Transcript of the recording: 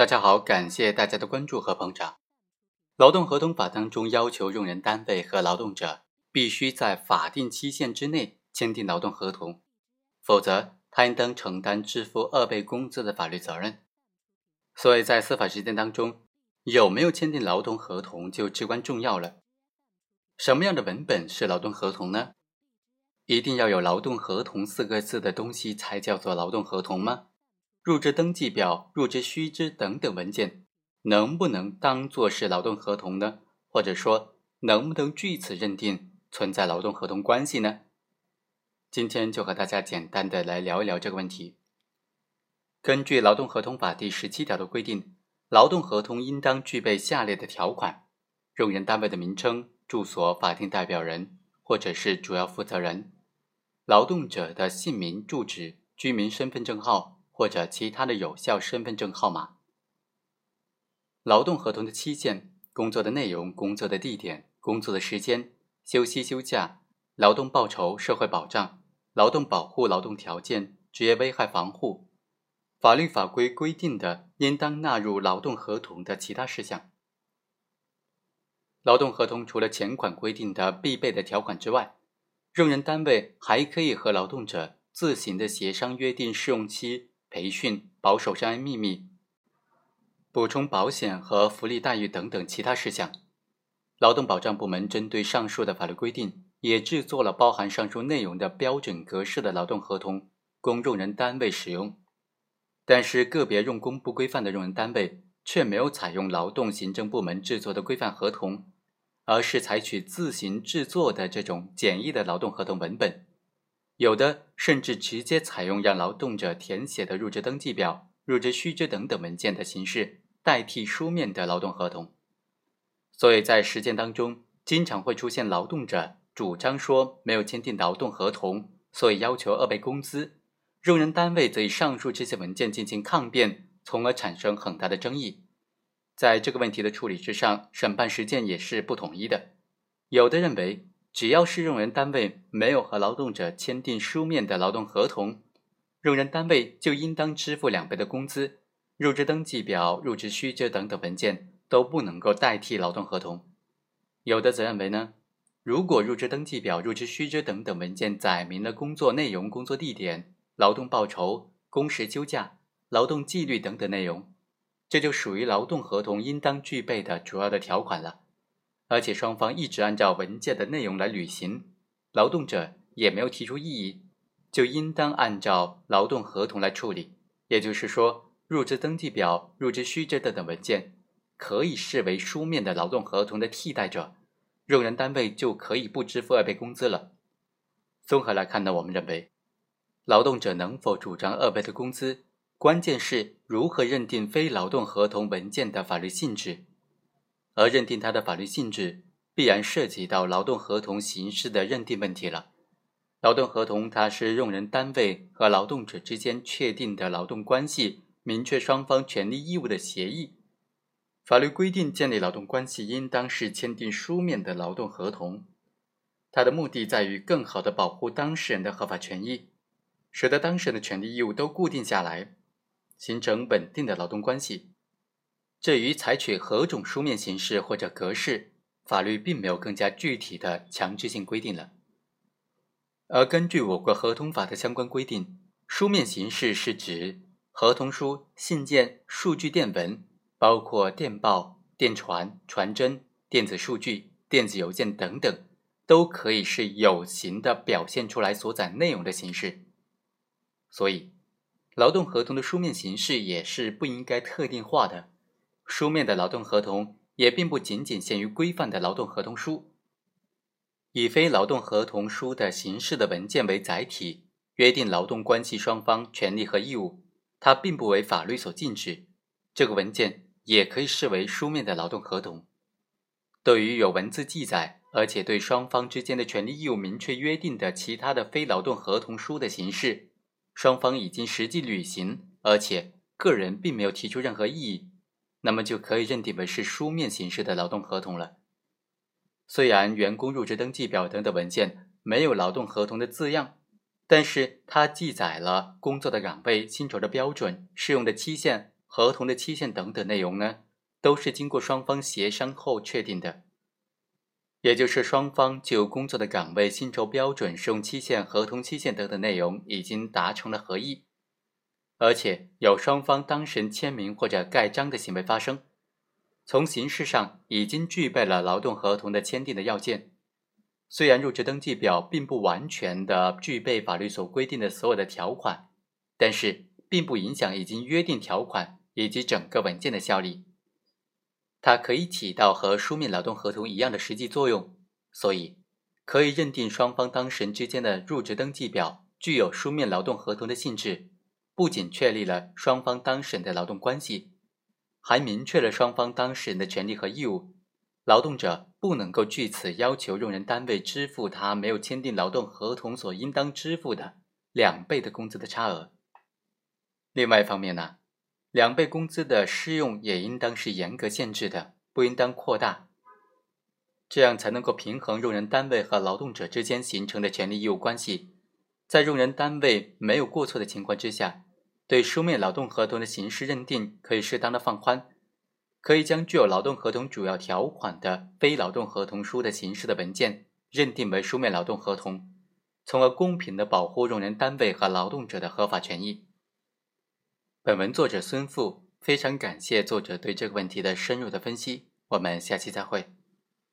大家好，感谢大家的关注和捧场。劳动合同法当中要求用人单位和劳动者必须在法定期限之内签订劳动合同，否则他应当承担支付二倍工资的法律责任。所以在司法实践当中，有没有签订劳动合同就至关重要了。什么样的文本是劳动合同呢？一定要有“劳动合同”四个字的东西才叫做劳动合同吗？入职登记表、入职须知等等文件，能不能当做是劳动合同呢？或者说，能不能据此认定存在劳动合同关系呢？今天就和大家简单的来聊一聊这个问题。根据《劳动合同法》第十七条的规定，劳动合同应当具备下列的条款：用人单位的名称、住所、法定代表人或者是主要负责人，劳动者的姓名、住址、居民身份证号。或者其他的有效身份证号码。劳动合同的期限、工作的内容、工作的地点、工作的时间、休息休假、劳动报酬、社会保障、劳动保护、劳动条件、职业危害防护、法律法规规定的应当纳入劳动合同的其他事项。劳动合同除了前款规定的必备的条款之外，用人单位还可以和劳动者自行的协商约定试用期。培训、保守商业秘密、补充保险和福利待遇等等其他事项，劳动保障部门针对上述的法律规定，也制作了包含上述内容的标准格式的劳动合同，供用人单位使用。但是，个别用工不规范的用人单位却没有采用劳动行政部门制作的规范合同，而是采取自行制作的这种简易的劳动合同文本。有的甚至直接采用让劳动者填写的入职登记表、入职须知等等文件的形式代替书面的劳动合同，所以在实践当中，经常会出现劳动者主张说没有签订劳动合同，所以要求二倍工资，用人单位则以上述这些文件进行抗辩，从而产生很大的争议。在这个问题的处理之上，审判实践也是不统一的，有的认为。只要是用人单位没有和劳动者签订书面的劳动合同，用人单位就应当支付两倍的工资。入职登记表、入职须知等等文件都不能够代替劳动合同。有的则认为呢，如果入职登记表、入职须知等等文件载明了工作内容、工作地点、劳动报酬、工时休假、劳动纪律等等内容，这就属于劳动合同应当具备的主要的条款了。而且双方一直按照文件的内容来履行，劳动者也没有提出异议，就应当按照劳动合同来处理。也就是说，入职登记表、入职须知等等文件可以视为书面的劳动合同的替代者，用人单位就可以不支付二倍工资了。综合来看呢，我们认为，劳动者能否主张二倍的工资，关键是如何认定非劳动合同文件的法律性质。而认定它的法律性质，必然涉及到劳动合同形式的认定问题了。劳动合同它是用人单位和劳动者之间确定的劳动关系，明确双方权利义务的协议。法律规定建立劳动关系应当是签订书面的劳动合同，它的目的在于更好的保护当事人的合法权益，使得当事人的权利义务都固定下来，形成稳定的劳动关系。至于采取何种书面形式或者格式，法律并没有更加具体的强制性规定了。而根据我国合同法的相关规定，书面形式是指合同书、信件、数据电文，包括电报、电传、传真、电子数据、电子邮件等等，都可以是有形的表现出来所载内容的形式。所以，劳动合同的书面形式也是不应该特定化的。书面的劳动合同也并不仅仅限于规范的劳动合同书，以非劳动合同书的形式的文件为载体，约定劳动关系双方权利和义务，它并不为法律所禁止。这个文件也可以视为书面的劳动合同。对于有文字记载，而且对双方之间的权利义务明确约定的其他的非劳动合同书的形式，双方已经实际履行，而且个人并没有提出任何异议。那么就可以认定为是书面形式的劳动合同了。虽然员工入职登记表等等文件没有劳动合同的字样，但是它记载了工作的岗位、薪酬的标准、适用的期限合同的期限等等内容呢，都是经过双方协商后确定的。也就是双方就工作的岗位、薪酬标准、使用期限、合同期限等等内容已经达成了合意，而且有双方当事人签名或者盖章的行为发生，从形式上已经具备了劳动合同的签订的要件。虽然入职登记表并不完全的具备法律所规定的所有的条款，但是并不影响已经约定条款以及整个文件的效力。它可以起到和书面劳动合同一样的实际作用，所以可以认定双方当事人之间的入职登记表具有书面劳动合同的性质。不仅确立了双方当事人的劳动关系，还明确了双方当事人的权利和义务。劳动者不能够据此要求用人单位支付他没有签订劳动合同所应当支付的两倍的工资的差额。另外一方面呢？两倍工资的适用也应当是严格限制的，不应当扩大，这样才能够平衡用人单位和劳动者之间形成的权利义务关系。在用人单位没有过错的情况之下，对书面劳动合同的形式认定可以适当的放宽，可以将具有劳动合同主要条款的非劳动合同书的形式的文件认定为书面劳动合同，从而公平的保护用人单位和劳动者的合法权益。本文作者孙富，非常感谢作者对这个问题的深入的分析。我们下期再会。